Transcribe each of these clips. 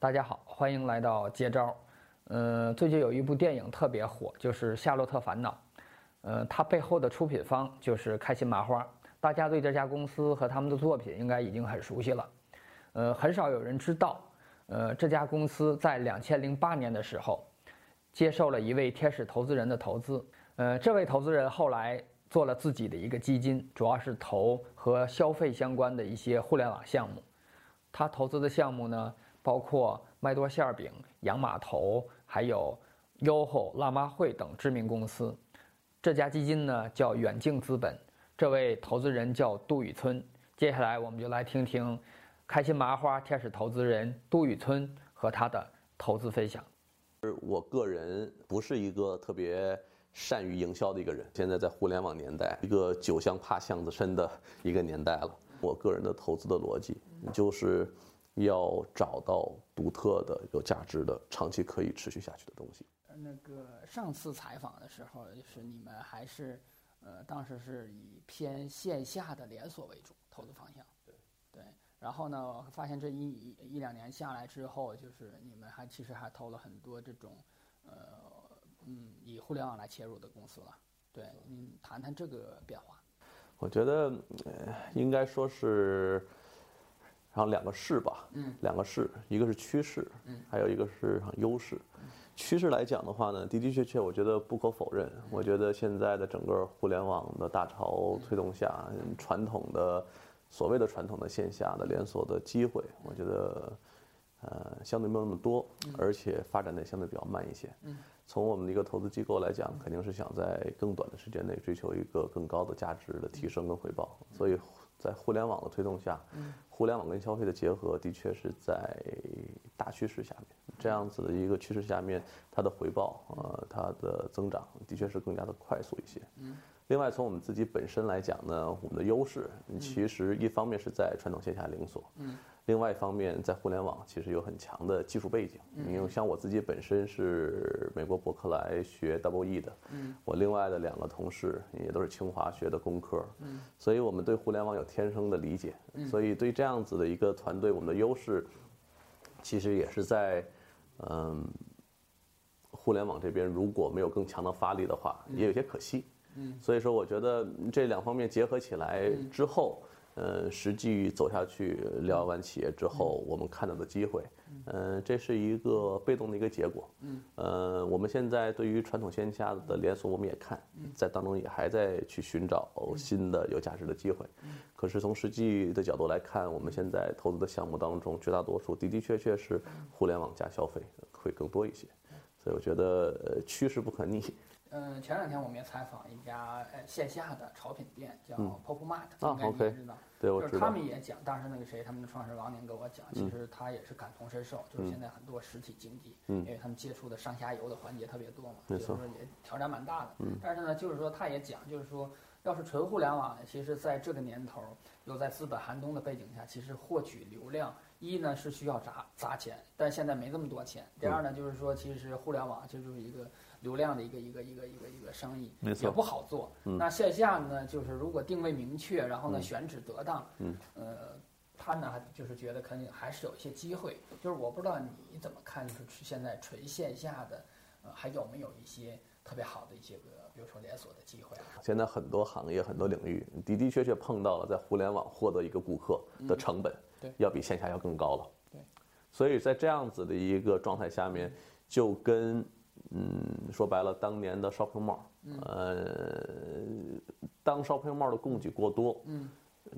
大家好，欢迎来到接招。嗯，最近有一部电影特别火，就是《夏洛特烦恼》。呃，它背后的出品方就是开心麻花。大家对这家公司和他们的作品应该已经很熟悉了。呃，很少有人知道，呃，这家公司在两千零八年的时候，接受了一位天使投资人的投资。呃，这位投资人后来做了自己的一个基金，主要是投和消费相关的一些互联网项目。他投资的项目呢，包括麦多馅饼、洋码头，还有优厚、辣妈会等知名公司。这家基金呢叫远镜资本，这位投资人叫杜宇村。接下来我们就来听听开心麻花天使投资人杜宇村和他的投资分享。我个人不是一个特别善于营销的一个人，现在在互联网年代，一个酒香怕巷子深的一个年代了。我个人的投资的逻辑就是要找到独特的、有价值的、长期可以持续下去的东西。那个上次采访的时候，就是你们还是，呃，当时是以偏线下的连锁为主投资方向。对对。然后呢，发现这一一一两年下来之后，就是你们还其实还投了很多这种，呃，嗯，以互联网来切入的公司了。对，您谈谈这个变化。我觉得，呃，应该说是，然后两个势吧，嗯，两个势，一个是趋势，嗯，还有一个是优势。趋势来讲的话呢，的的确确，我觉得不可否认。我觉得现在的整个互联网的大潮推动下，传统的所谓的传统的线下的连锁的机会，我觉得，呃，相对没有那么多，而且发展的相对比较慢一些。嗯，从我们的一个投资机构来讲，肯定是想在更短的时间内追求一个更高的价值的提升跟回报。所以在互联网的推动下，互联网跟消费的结合，的确是在大趋势下面。这样子的一个趋势下面，它的回报，呃，它的增长的确是更加的快速一些。嗯。另外，从我们自己本身来讲呢，我们的优势其实一方面是在传统线下连锁，嗯。另外一方面，在互联网其实有很强的技术背景。嗯。因为像我自己本身是美国伯克莱学 Double E 的，嗯。我另外的两个同事也都是清华学的工科，嗯。所以我们对互联网有天生的理解。嗯。所以对这样子的一个团队，我们的优势其实也是在。嗯，互联网这边如果没有更强的发力的话，也有些可惜。嗯，所以说我觉得这两方面结合起来之后，呃，实际走下去聊完企业之后，我们看到的机会，嗯，这是一个被动的一个结果。嗯，呃，我们现在对于传统线下的连锁，我们也看，在当中也还在去寻找新的有价值的机会。可是从实际的角度来看，我们现在投资的项目当中，绝大多数的的确确是互联网加消费会更多一些。所以我觉得呃趋势不可逆。嗯，前两天我们也采访一家呃线下的潮品店，叫 Pop Mart，应该你也知道。对。就是他们也讲，当时那个谁，他们的创始人王宁跟我讲，其实他也是感同身受，就是现在很多实体经济，因为他们接触的上下游的环节特别多嘛，所以说也挑战蛮大的。但是呢，就是说他也讲，就是说。要是纯互联网，其实在这个年头，又在资本寒冬的背景下，其实获取流量，一呢是需要砸砸钱，但现在没这么多钱。第二呢，就是说，其实互联网这就是一个流量的一个一个一个一个一个生意，也不好做。那线下呢，就是如果定位明确，然后呢选址得当，呃，他呢就是觉得肯定还是有一些机会。就是我不知道你怎么看，就是现在纯线下的，呃，还有没有一些？特别好的一些个，比如说连锁的机会啊。现在很多行业、很多领域的的确确碰到了在互联网获得一个顾客的成本，对，要比线下要更高了。对，所以在这样子的一个状态下面，就跟嗯说白了，当年的 shopping mall，呃，当 shopping mall 的供给过多，嗯，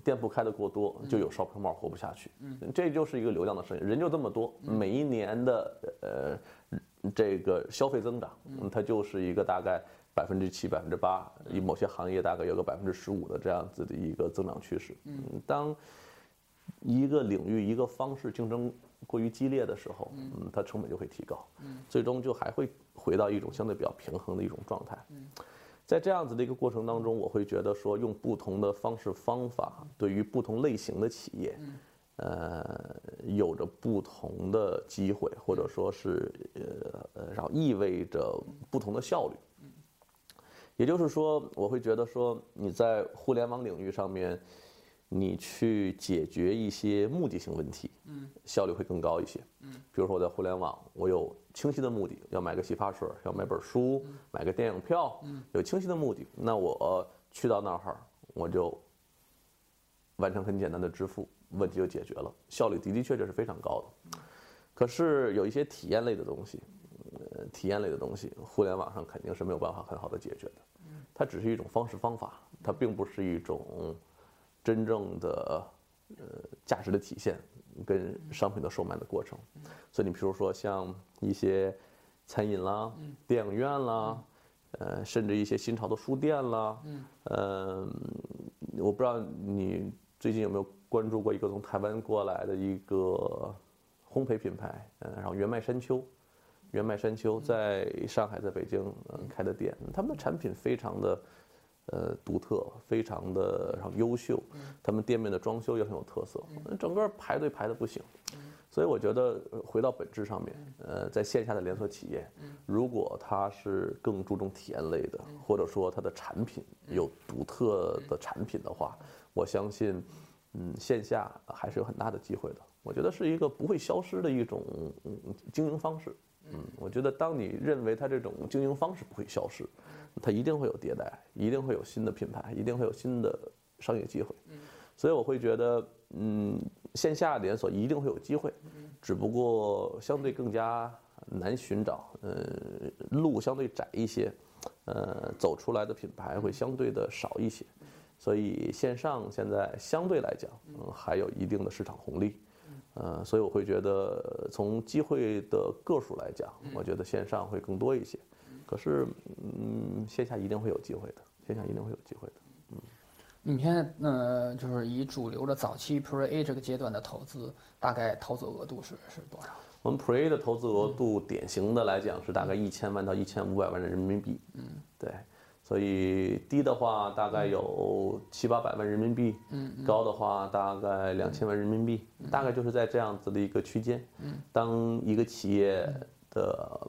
店铺开的过多，就有 shopping mall 活不下去。嗯，这就是一个流量的生意，人就这么多，每一年的呃。这个消费增长，嗯，它就是一个大概百分之七、百分之八，以某些行业大概有个百分之十五的这样子的一个增长趋势。嗯，当一个领域、一个方式竞争过于激烈的时候，嗯，它成本就会提高，嗯，最终就还会回到一种相对比较平衡的一种状态。嗯，在这样子的一个过程当中，我会觉得说，用不同的方式方法，对于不同类型的企业。嗯呃，有着不同的机会，或者说是呃呃，然后意味着不同的效率。也就是说，我会觉得说，你在互联网领域上面，你去解决一些目的性问题，嗯，效率会更高一些。嗯，比如说我在互联网，我有清晰的目的，要买个洗发水，要买本书，买个电影票，嗯，有清晰的目的，那我去到那儿，我就完成很简单的支付，问题就解决了，效率的的确确是非常高的。可是有一些体验类的东西，呃，体验类的东西，互联网上肯定是没有办法很好的解决的。它只是一种方式方法，它并不是一种真正的呃价值的体现跟商品的售卖的过程。所以你比如说像一些餐饮啦、电影院啦，呃，甚至一些新潮的书店啦，嗯，我不知道你最近有没有关注过一个从台湾过来的一个烘焙品牌，嗯，然后原麦山丘。原麦山丘在上海，在北京，嗯，开的店，他们的产品非常的，呃，独特，非常的然后优秀，他们店面的装修也很有特色，整个排队排的不行，所以我觉得回到本质上面，呃，在线下的连锁企业，如果它是更注重体验类的，或者说它的产品有独特的产品的话，我相信，嗯，线下还是有很大的机会的。我觉得是一个不会消失的一种经营方式。嗯，我觉得当你认为它这种经营方式不会消失，它一定会有迭代，一定会有新的品牌，一定会有新的商业机会。嗯，所以我会觉得，嗯，线下连锁一定会有机会，只不过相对更加难寻找，呃，路相对窄一些，呃，走出来的品牌会相对的少一些，所以线上现在相对来讲，嗯，还有一定的市场红利。呃，所以我会觉得，从机会的个数来讲，我觉得线上会更多一些。可是，嗯，线下一定会有机会的，线下一定会有机会的。嗯，你现在呃，就是以主流的早期 Pre A 这个阶段的投资，大概投资额度是是多少？我们 Pre A 的投资额度，典型的来讲是大概一千万到一千五百万的人民币。嗯，对。所以低的话大概有七八百万人民币，嗯高的话大概两千万人民币，大概就是在这样子的一个区间。嗯当一个企业的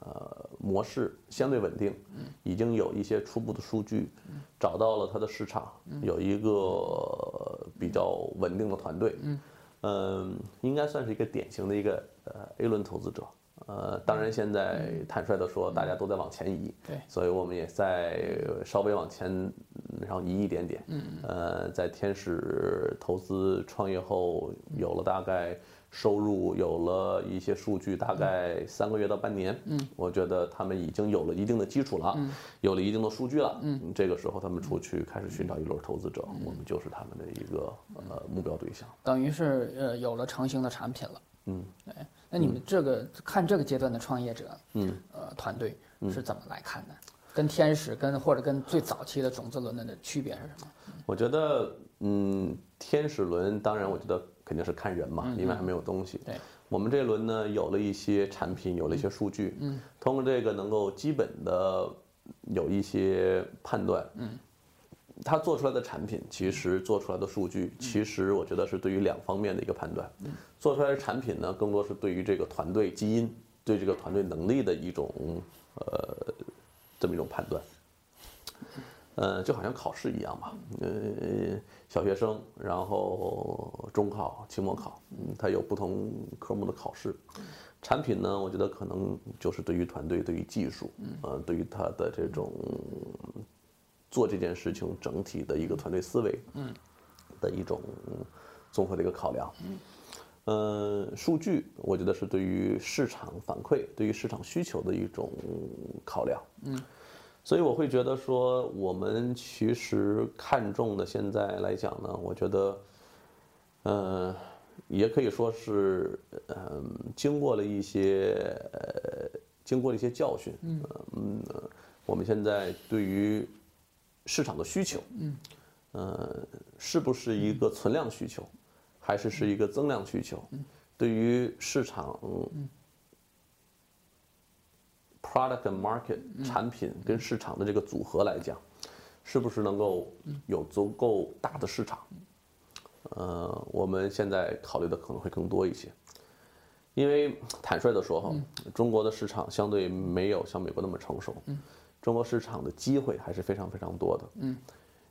呃模式相对稳定，已经有一些初步的数据，找到了它的市场，有一个比较稳定的团队，嗯，应该算是一个典型的一个呃 A 轮投资者。呃，当然，现在坦率的说，大家都在往前移，对，所以我们也在稍微往前，然后移一点点。嗯，呃，在天使投资创业后，有了大概收入，有了一些数据，大概三个月到半年。嗯，我觉得他们已经有了一定的基础了，嗯有了一定的数据了。嗯，这个时候他们出去开始寻找一轮投资者，我们就是他们的一个呃目标对象。等于是呃有了成型的产品了。嗯，哎。那你们这个看这个阶段的创业者，嗯，呃，团队是怎么来看的？跟天使跟或者跟最早期的种子轮的的区别是什么？我觉得，嗯，天使轮当然，我觉得肯定是看人嘛，因为还没有东西。对，我们这轮呢，有了一些产品，有了一些数据，嗯，通过这个能够基本的有一些判断，嗯。他做出来的产品，其实做出来的数据，其实我觉得是对于两方面的一个判断。做出来的产品呢，更多是对于这个团队基因、对这个团队能力的一种呃这么一种判断。呃，就好像考试一样吧，呃，小学生，然后中考、期末考，嗯，它有不同科目的考试。产品呢，我觉得可能就是对于团队、对于技术，呃，对于它的这种。做这件事情整体的一个团队思维，嗯，的一种综合的一个考量，嗯，呃，数据我觉得是对于市场反馈、对于市场需求的一种考量，嗯，所以我会觉得说，我们其实看重的现在来讲呢，我觉得，呃，也可以说是，嗯，经过了一些，呃，经过了一些教训，嗯，我们现在对于市场的需求，嗯，呃，是不是一个存量需求，还是是一个增量需求？对于市场，product and market 产品跟市场的这个组合来讲，是不是能够有足够大的市场？呃，我们现在考虑的可能会更多一些，因为坦率的说哈，中国的市场相对没有像美国那么成熟。中国市场的机会还是非常非常多的。嗯，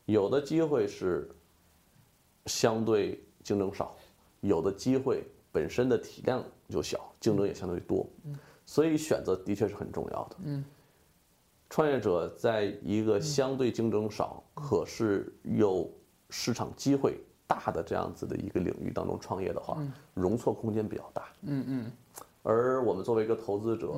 有的机会是相对竞争少，有的机会本身的体量就小，竞争也相对多，所以选择的确是很重要的。嗯，创业者在一个相对竞争少，可是有市场机会大的这样子的一个领域当中创业的话，容错空间比较大。嗯嗯，而我们作为一个投资者，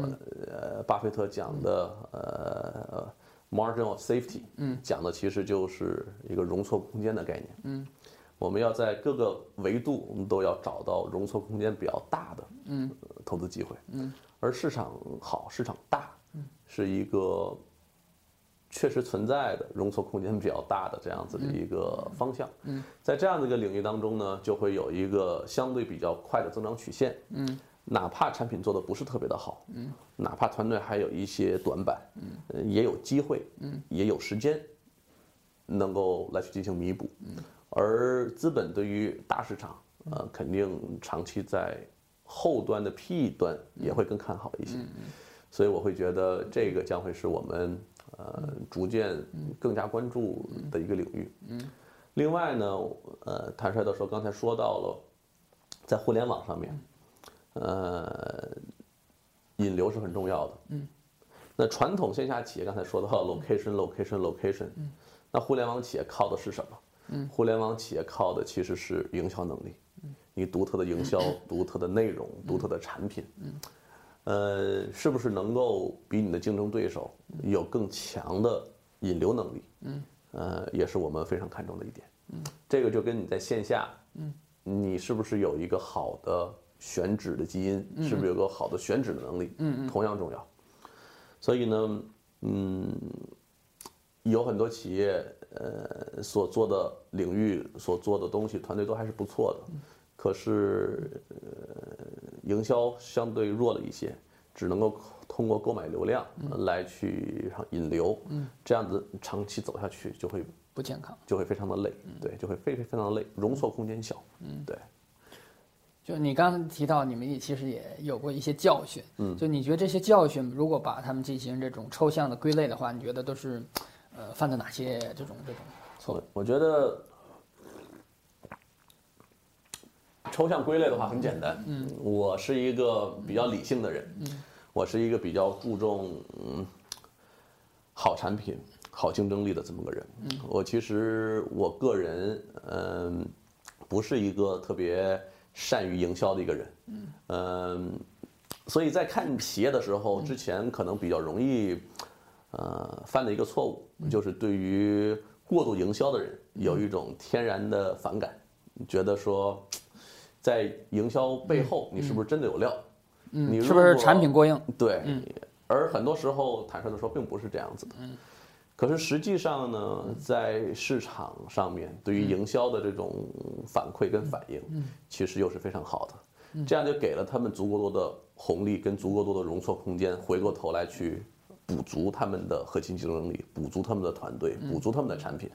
呃，巴菲特讲的呃 margin of safety，嗯，讲的其实就是一个容错空间的概念。嗯，我们要在各个维度，我们都要找到容错空间比较大的嗯投资机会。嗯，而市场好，市场大，是一个确实存在的容错空间比较大的这样子的一个方向。嗯，在这样的一个领域当中呢，就会有一个相对比较快的增长曲线。嗯。哪怕产品做的不是特别的好，嗯，哪怕团队还有一些短板，嗯，也有机会，嗯，也有时间，能够来去进行弥补，嗯，而资本对于大市场，呃，肯定长期在后端的 PE 端也会更看好一些，所以我会觉得这个将会是我们呃逐渐更加关注的一个领域，嗯，另外呢，呃，坦率的说，刚才说到了在互联网上面。呃，引流是很重要的。嗯，那传统线下企业刚才说到 location，location，location。嗯，那互联网企业靠的是什么？嗯，互联网企业靠的其实是营销能力。嗯，你独特的营销、独特的内容、独特的产品。嗯，呃，是不是能够比你的竞争对手有更强的引流能力？嗯，呃，也是我们非常看重的一点。嗯，这个就跟你在线下，嗯，你是不是有一个好的？选址的基因是不是有个好的选址的能力？同样重要。所以呢，嗯，有很多企业呃所做的领域所做的东西，团队都还是不错的。可是呃，营销相对弱了一些，只能够通过购买流量来去引流。嗯，这样子长期走下去就会不健康，就会非常的累。对，就会非非非常的累，容错空间小。嗯，对。就你刚刚提到，你们也其实也有过一些教训。嗯，就你觉得这些教训，如果把他们进行这种抽象的归类的话，你觉得都是，呃，犯的哪些这种这种错误？我觉得抽象归类的话很简单。嗯，我是一个比较理性的人。嗯，我是一个比较注重嗯好产品、好竞争力的这么个人。嗯，我其实我个人嗯不是一个特别。善于营销的一个人，嗯，所以在看企业的时候，之前可能比较容易，呃，犯的一个错误，就是对于过度营销的人有一种天然的反感，觉得说，在营销背后，你是不是真的有料？嗯，你是不是产品过硬？对，而很多时候，坦率的说，并不是这样子的。可是实际上呢，在市场上面，对于营销的这种反馈跟反应，其实又是非常好的，这样就给了他们足够多的红利跟足够多的容错空间，回过头来去补足他们的核心竞争力，补足他们的团队，补足他们的产品。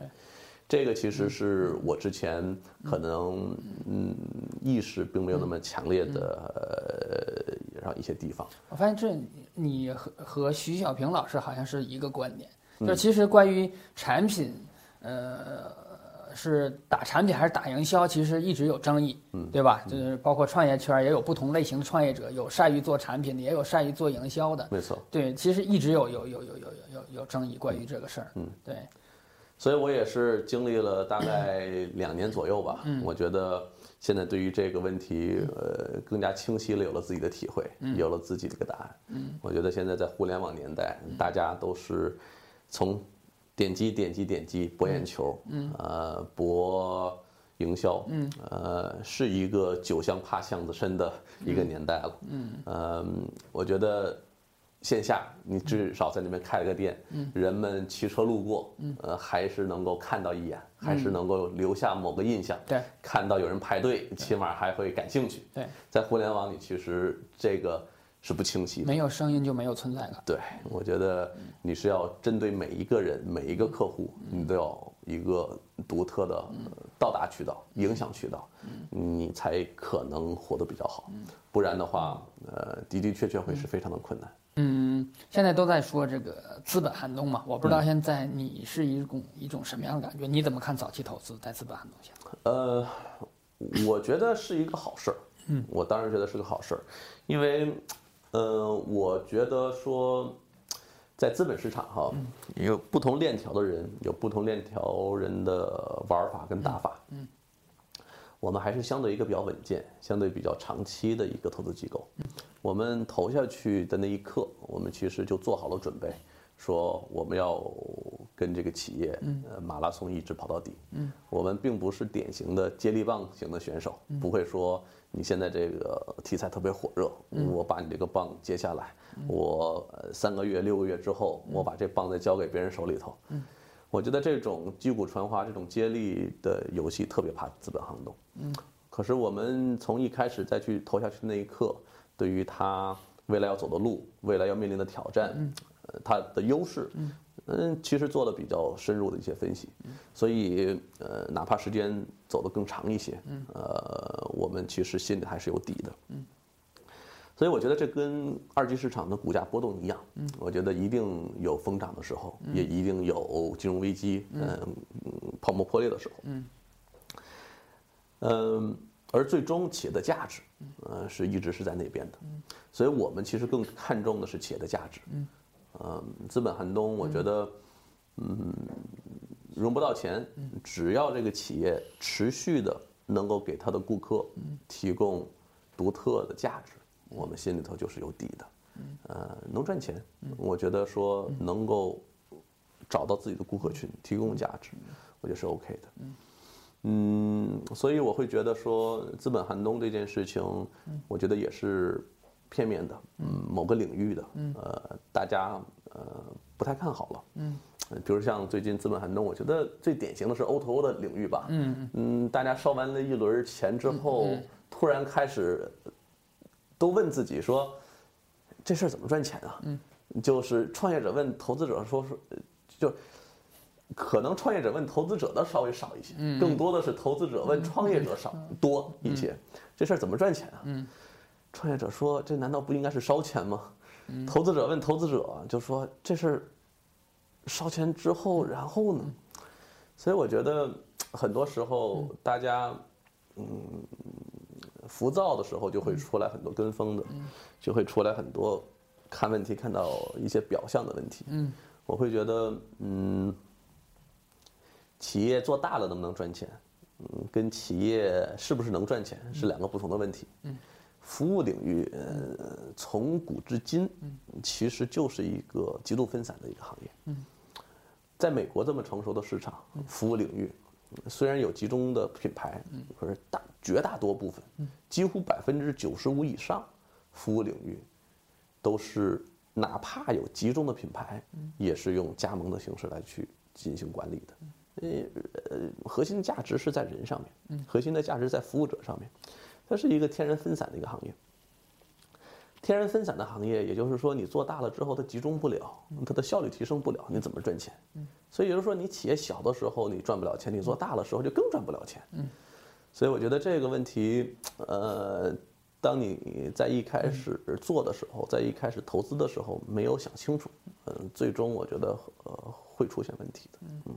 这个其实是我之前可能嗯意识并没有那么强烈的呃，让一些地方。我发现这你和和徐小平老师好像是一个观点。就其实关于产品，呃，是打产品还是打营销，其实一直有争议，嗯，对吧？就是包括创业圈也有不同类型的创业者，有善于做产品的，也有善于做营销的，没错。对，其实一直有有有有有有有争议关于这个事儿，嗯，对。所以我也是经历了大概两年左右吧，嗯我觉得现在对于这个问题，呃，更加清晰了，有了自己的体会，有了自己的一个答案。嗯，我觉得现在在互联网年代，大家都是。从点击点击点击博眼球，嗯，呃，博营销，嗯，呃，是一个酒香怕巷子深的一个年代了，嗯，呃，我觉得线下你至少在那边开了个店，嗯，人们骑车路过，嗯，呃，还是能够看到一眼，还是能够留下某个印象，对，看到有人排队，起码还会感兴趣，对，在互联网里，其实这个。是不清晰的，没有声音就没有存在感。对，我觉得你是要针对每一个人、每一个客户，你都要一个独特的到达渠道、影响渠道，你才可能活得比较好。不然的话，呃，的的确确会是非常的困难。嗯，现在都在说这个资本寒冬嘛，我不知道现在你是一种一种什么样的感觉？你怎么看早期投资在资本寒冬下？呃，我觉得是一个好事儿。嗯，我当然觉得是个好事儿，因为，呃，我觉得说，在资本市场哈，有不同链条的人，有不同链条人的玩法跟打法。嗯，我们还是相对一个比较稳健、相对比较长期的一个投资机构。我们投下去的那一刻，我们其实就做好了准备，说我们要跟这个企业，呃，马拉松一直跑到底。嗯，我们并不是典型的接力棒型的选手，不会说你现在这个题材特别火热，我把你这个棒接下来，我呃三个月、六个月之后，我把这棒再交给别人手里头。嗯，我觉得这种击鼓传花、这种接力的游戏特别怕资本寒冬。嗯，可是我们从一开始再去投下去的那一刻。对于他未来要走的路，未来要面临的挑战，呃，他的优势，嗯，其实做了比较深入的一些分析，所以呃，哪怕时间走得更长一些，呃，我们其实心里还是有底的，所以我觉得这跟二级市场的股价波动一样，我觉得一定有疯涨的时候，也一定有金融危机，嗯，泡沫破裂的时候，嗯。而最终企业的价值，呃，是一直是在那边的，所以我们其实更看重的是企业的价值。嗯，资本寒冬，我觉得，嗯，融不到钱，只要这个企业持续的能够给他的顾客提供独特的价值，我们心里头就是有底的。呃，能赚钱，我觉得说能够找到自己的顾客群，提供价值，我觉得是 OK 的。嗯，所以我会觉得说资本寒冬这件事情，我觉得也是片面的，嗯，某个领域的，嗯。呃，大家呃不太看好了，嗯，比如像最近资本寒冬，我觉得最典型的是 O2O 的领域吧，嗯嗯，大家烧完了一轮钱之后，突然开始都问自己说，这事儿怎么赚钱啊？嗯，就是创业者问投资者说说，就。可能创业者问投资者的稍微少一些，嗯。更多的是投资者问创业者少多一些。这事儿怎么赚钱啊？创业者说：“这难道不应该是烧钱吗？”投资者问投资者就说：“这事儿烧钱之后，然后呢？”所以我觉得很多时候大家嗯浮躁的时候，就会出来很多跟风的，就会出来很多看问题看到一些表象的问题。我会觉得嗯。企业做大了能不能赚钱？嗯，跟企业是不是能赚钱是两个不同的问题。嗯，服务领域，呃，从古至今，其实就是一个极度分散的一个行业。嗯，在美国这么成熟的市场，服务领域虽然有集中的品牌，可是大绝大多部分，几乎百分之九十五以上，服务领域都是哪怕有集中的品牌，也是用加盟的形式来去进行管理的。呃呃，核心价值是在人上面，核心的价值在服务者上面，它是一个天然分散的一个行业。天然分散的行业，也就是说，你做大了之后，它集中不了，它的效率提升不了，你怎么赚钱？所以也就是说，你企业小的时候你赚不了钱，你做大了时候就更赚不了钱。所以我觉得这个问题，呃，当你在一开始做的时候，在一开始投资的时候没有想清楚，嗯，最终我觉得呃会出现问题的。嗯。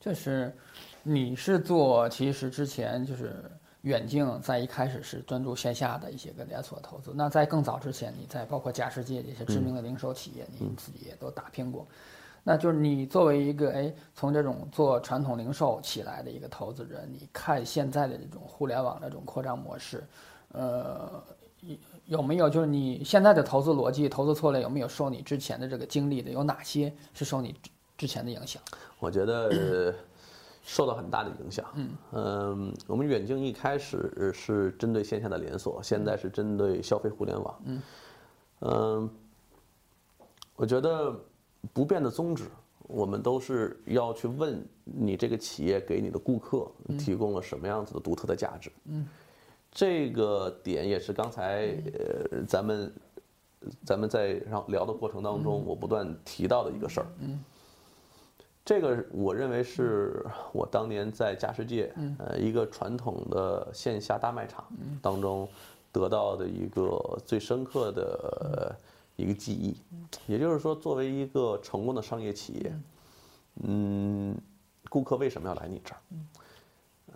就是，你是做其实之前就是远镜在一开始是专注线下的一些个连锁投资。那在更早之前，你在包括佳世界这些知名的零售企业，你自己也都打拼过。那就是你作为一个哎从这种做传统零售起来的一个投资人，你看现在的这种互联网的这种扩张模式，呃，有没有就是你现在的投资逻辑、投资策略有没有受你之前的这个经历的？有哪些是受你？之前的影响，我觉得受到很大的影响。嗯，我们远镜一开始是针对线下的连锁，现在是针对消费互联网。嗯，嗯，我觉得不变的宗旨，我们都是要去问你这个企业给你的顾客提供了什么样子的独特的价值。嗯，这个点也是刚才呃咱们咱们在让聊的过程当中，我不断提到的一个事儿。嗯。这个我认为是我当年在家世界，呃，一个传统的线下大卖场当中得到的一个最深刻的一个记忆。也就是说，作为一个成功的商业企业，嗯，顾客为什么要来你这儿？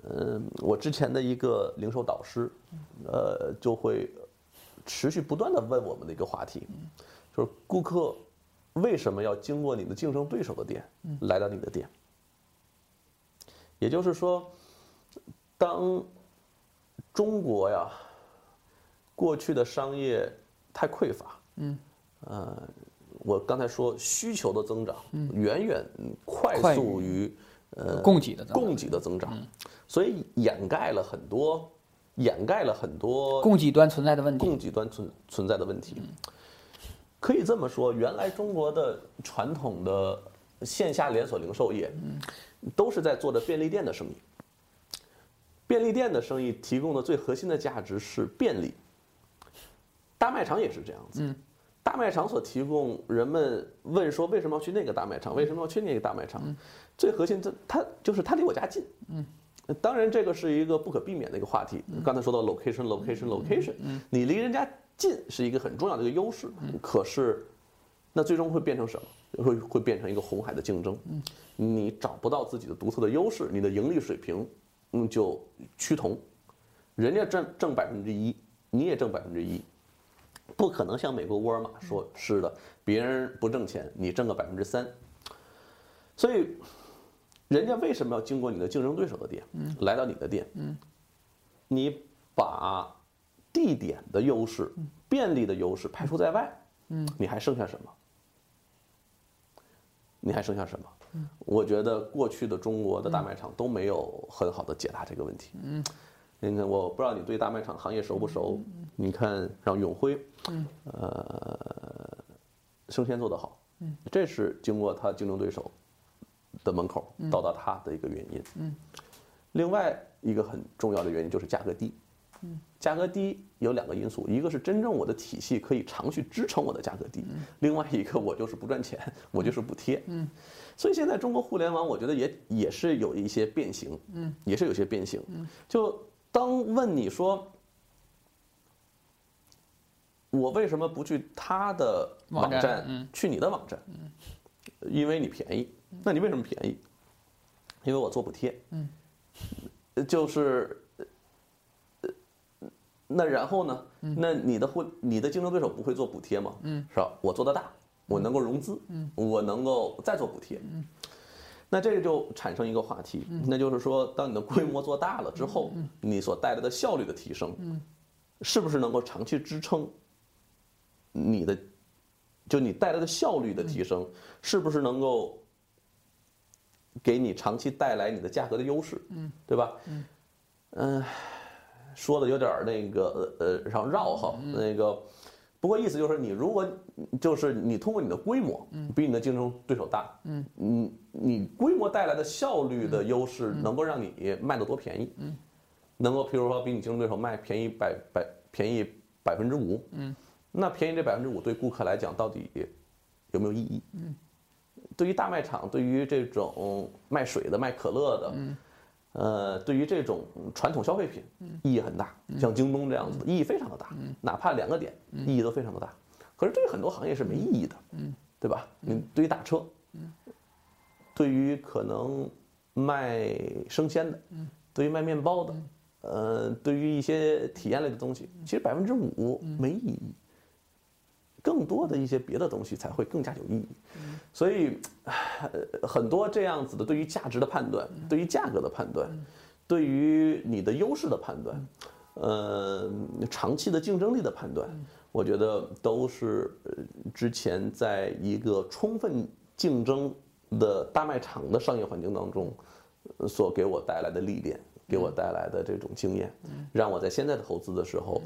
嗯，我之前的一个零售导师，呃，就会持续不断的问我们的一个话题，就是顾客为什么要经过你的竞争对手的店来到你的店？也就是说，当中国呀，过去的商业太匮乏，嗯，呃，我刚才说需求的增长远远快快速于呃供给的供给的增长，所以掩盖了很多掩盖了很多供给端存在的问题。供给端存存在的问题。可以这么说，原来中国的传统的线下连锁零售业，都是在做着便利店的生意。便利店的生意提供的最核心的价值是便利，大卖场也是这样子。大卖场所提供，人们问说为什么要去那个大卖场？为什么要去那个大卖场？最核心，它它就是它离我家近。当然，这个是一个不可避免的一个话题。刚才说到 location location location，你离人家近是一个很重要的一个优势。可是，那最终会变成什么？会会变成一个红海的竞争。你找不到自己的独特的优势，你的盈利水平，嗯，就趋同。人家挣挣百分之一，你也挣百分之一，不可能像美国沃尔玛说是的，别人不挣钱，你挣个百分之三。所以，人家为什么要经过你的竞争对手的店，来到你的店？你把地点的优势、便利的优势排除在外，你还剩下什么？你还剩下什么？我觉得过去的中国的大卖场都没有很好的解答这个问题。嗯，你看，我不知道你对大卖场行业熟不熟？你看，让永辉，呃，生鲜做得好，这是经过他竞争对手的门口到达它的一个原因。嗯，另外一个很重要的原因就是价格低。价格低有两个因素，一个是真正我的体系可以长续支撑我的价格低，另外一个我就是不赚钱，我就是补贴。嗯，所以现在中国互联网，我觉得也也是有一些变形，嗯，也是有些变形。嗯，就当问你说，我为什么不去他的网网站去你的网站？嗯，因为你便宜。那你为什么便宜？因为我做补贴。嗯，就是。那然后呢？那你的会你的竞争对手不会做补贴吗？嗯，是吧？我做的大，我能够融资，嗯，我能够再做补贴，嗯，那这个就产生一个话题，那就是说，当你的规模做大了之后，你所带来的效率的提升，嗯，是不是能够长期支撑你的，就你带来的效率的提升，是不是能够给你长期带来你的价格的优势，嗯，对吧？嗯，嗯。说的有点儿那个呃呃上绕哈，那个，不过意思就是你如果就是你通过你的规模，比你的竞争对手大，嗯，你你规模带来的效率的优势，能够让你卖的多便宜，嗯，能够譬如说比你竞争对手卖便宜百百便宜百分之五，嗯，那便宜这百分之五对顾客来讲到底有没有意义？嗯，对于大卖场，对于这种卖水的、卖可乐的，嗯。呃，对于这种传统消费品，意义很大，像京东这样子的，意义非常的大，哪怕两个点，意义都非常的大。可是对于很多行业是没意义的，对吧？你对于打车，对于可能卖生鲜的，对于卖面包的，呃，对于一些体验类的东西，其实百分之五没意义。更多的一些别的东西才会更加有意义，所以很多这样子的对于价值的判断，对于价格的判断，对于你的优势的判断，呃长期的竞争力的判断，我觉得都是之前在一个充分竞争的大卖场的商业环境当中所给我带来的历练，给我带来的这种经验，让我在现在的投资的时候，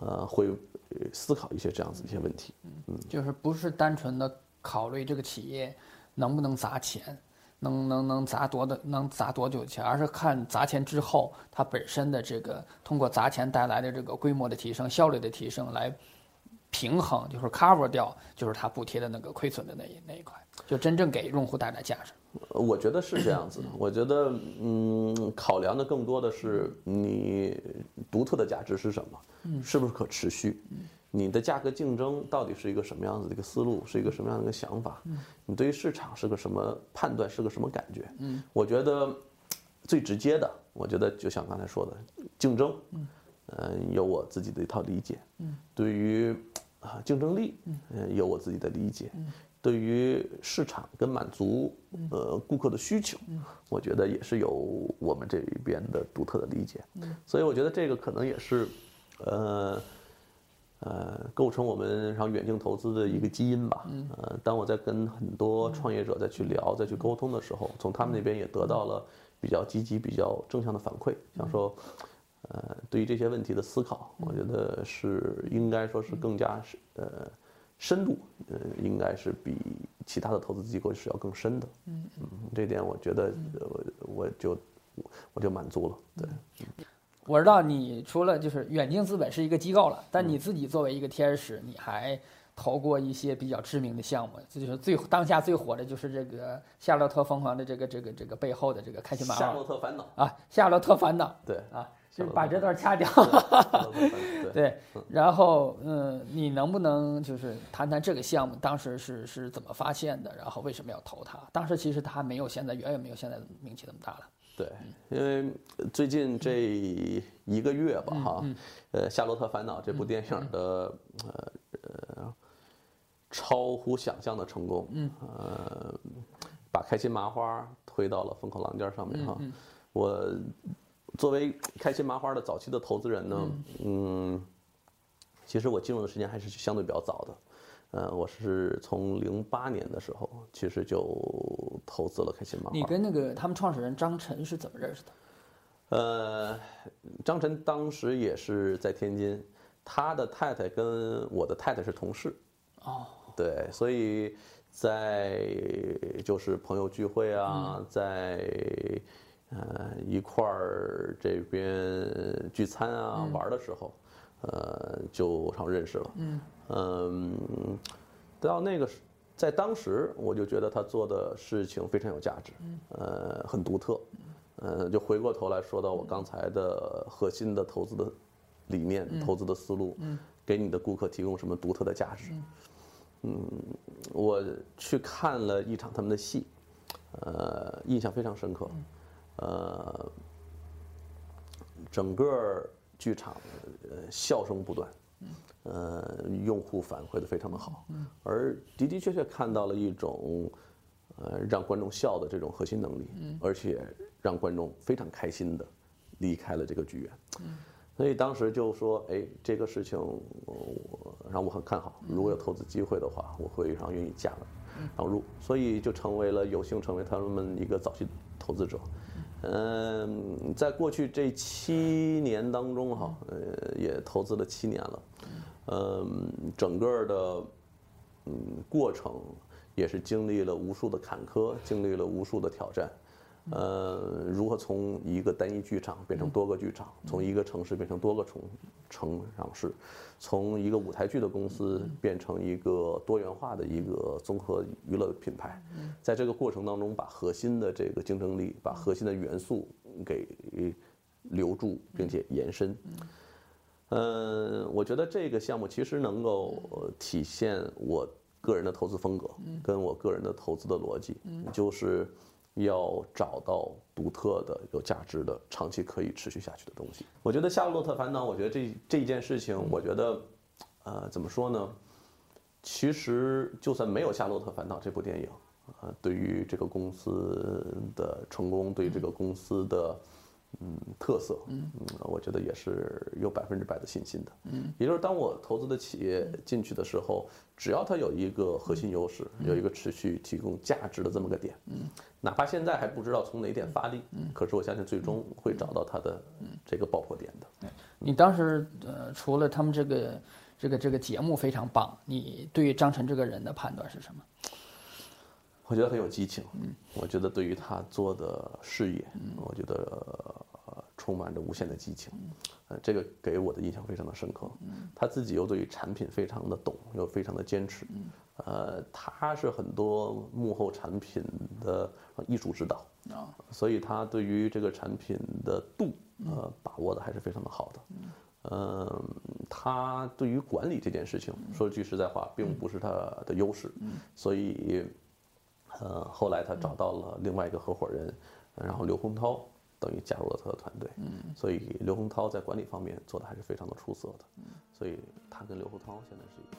呃会呃思考一些这样子一些问题。嗯就是不是单纯的考虑这个企业能不能砸钱，能能能砸多的能砸多久钱，而是看砸钱之后它本身的这个通过砸钱带来的这个规模的提升、效率的提升来平衡，就是 cover 掉就是它补贴的那个亏损的那一那一块，就真正给用户带来价值。呃我觉得是这样子的。我觉得，嗯，考量的更多的是你独特的价值是什么，是不是可持续？你的价格竞争到底是一个什么样子的一个思路，是一个什么样的一个想法？你对于市场是个什么判断，是个什么感觉？嗯，我觉得最直接的，我觉得就像刚才说的，竞争，嗯，有我自己的一套理解。嗯，对于啊竞争力，嗯，有我自己的理解。对于市场跟满足呃顾客的需求，我觉得也是有我们这边的独特的理解。所以我觉得这个可能也是，呃。呃，构成我们然后远镜投资的一个基因吧。呃，当我在跟很多创业者再去聊、再去沟通的时候，从他们那边也得到了比较积极、比较正向的反馈。想说，呃，对于这些问题的思考，我觉得是应该说是更加是呃深度，呃，应该是比其他的投资机构是要更深的。嗯嗯，这点我觉得我我就我就满足了。对。我知道你除了就是远近资本是一个机构了，但你自己作为一个天使，你还投过一些比较知名的项目，这就是最当下最火的就是这个《夏洛特疯狂》的这个这个这个背后的这个开心麻花。夏洛特烦恼啊，夏洛特烦恼。对啊，就把这段掐掉。对，然后嗯，你能不能就是谈谈这个项目当时是是怎么发现的？然后为什么要投它？当时其实它还没有现在远远没有现在的名气那么大了。对，因为最近这一个月吧，哈，呃，《夏洛特烦恼》这部电影的呃呃超乎想象的成功，嗯呃，把开心麻花推到了风口浪尖上面哈。我作为开心麻花的早期的投资人呢，嗯，其实我进入的时间还是相对比较早的。呃，我是从零八年的时候，其实就投资了开心麻花。你跟那个他们创始人张晨是怎么认识的？呃，张晨当时也是在天津，他的太太跟我的太太是同事。哦。对，所以在就是朋友聚会啊，在呃一块儿这边聚餐啊玩的时候。呃，就常认识了。嗯嗯，到那个时，在当时我就觉得他做的事情非常有价值，呃，很独特。呃，就回过头来说到我刚才的核心的投资的理念、投资的思路，给你的顾客提供什么独特的价值？嗯，我去看了一场他们的戏，呃，印象非常深刻。呃，整个。剧场，呃，笑声不断，呃，用户反馈的非常的好，而的的确确看到了一种，呃，让观众笑的这种核心能力，而且让观众非常开心的离开了这个剧院，所以当时就说，哎，这个事情我让我很看好，如果有投资机会的话，我会非常愿意加入，所以就成为了有幸成为他们一个早期投资者。嗯，在过去这七年当中，哈，呃，也投资了七年了，嗯，整个的，嗯，过程也是经历了无数的坎坷，经历了无数的挑战。呃，如何从一个单一剧场变成多个剧场，从一个城市变成多个城城市，从一个舞台剧的公司变成一个多元化的一个综合娱乐品牌，在这个过程当中，把核心的这个竞争力，把核心的元素给留住，并且延伸。嗯，我觉得这个项目其实能够体现我个人的投资风格，跟我个人的投资的逻辑，就是。要找到独特的、有价值的、长期可以持续下去的东西。我觉得《夏洛特烦恼》，我觉得这这件事情，我觉得，呃，怎么说呢？其实就算没有《夏洛特烦恼》这部电影，呃，对于这个公司的成功，对这个公司的。嗯，特色，嗯嗯，我觉得也是有百分之百的信心的，嗯，也就是当我投资的企业进去的时候，只要它有一个核心优势，有一个持续提供价值的这么个点，嗯，哪怕现在还不知道从哪点发力，嗯，可是我相信最终会找到它的这个爆破点的。你当时呃，除了他们这个这个这个节目非常棒，你对张晨这个人的判断是什么？我觉得很有激情，嗯，我觉得对于他做的事业，我觉得充满着无限的激情，呃，这个给我的印象非常的深刻。他自己又对于产品非常的懂，又非常的坚持，呃，他是很多幕后产品的艺术指导啊，所以他对于这个产品的度，呃，把握的还是非常的好的。嗯，他对于管理这件事情，说句实在话，并不是他的优势，所以，呃，后来他找到了另外一个合伙人，然后刘洪涛等于加入了他的团队，所以刘洪涛在管理方面做的还是非常的出色的，所以他跟刘洪涛现在是一个。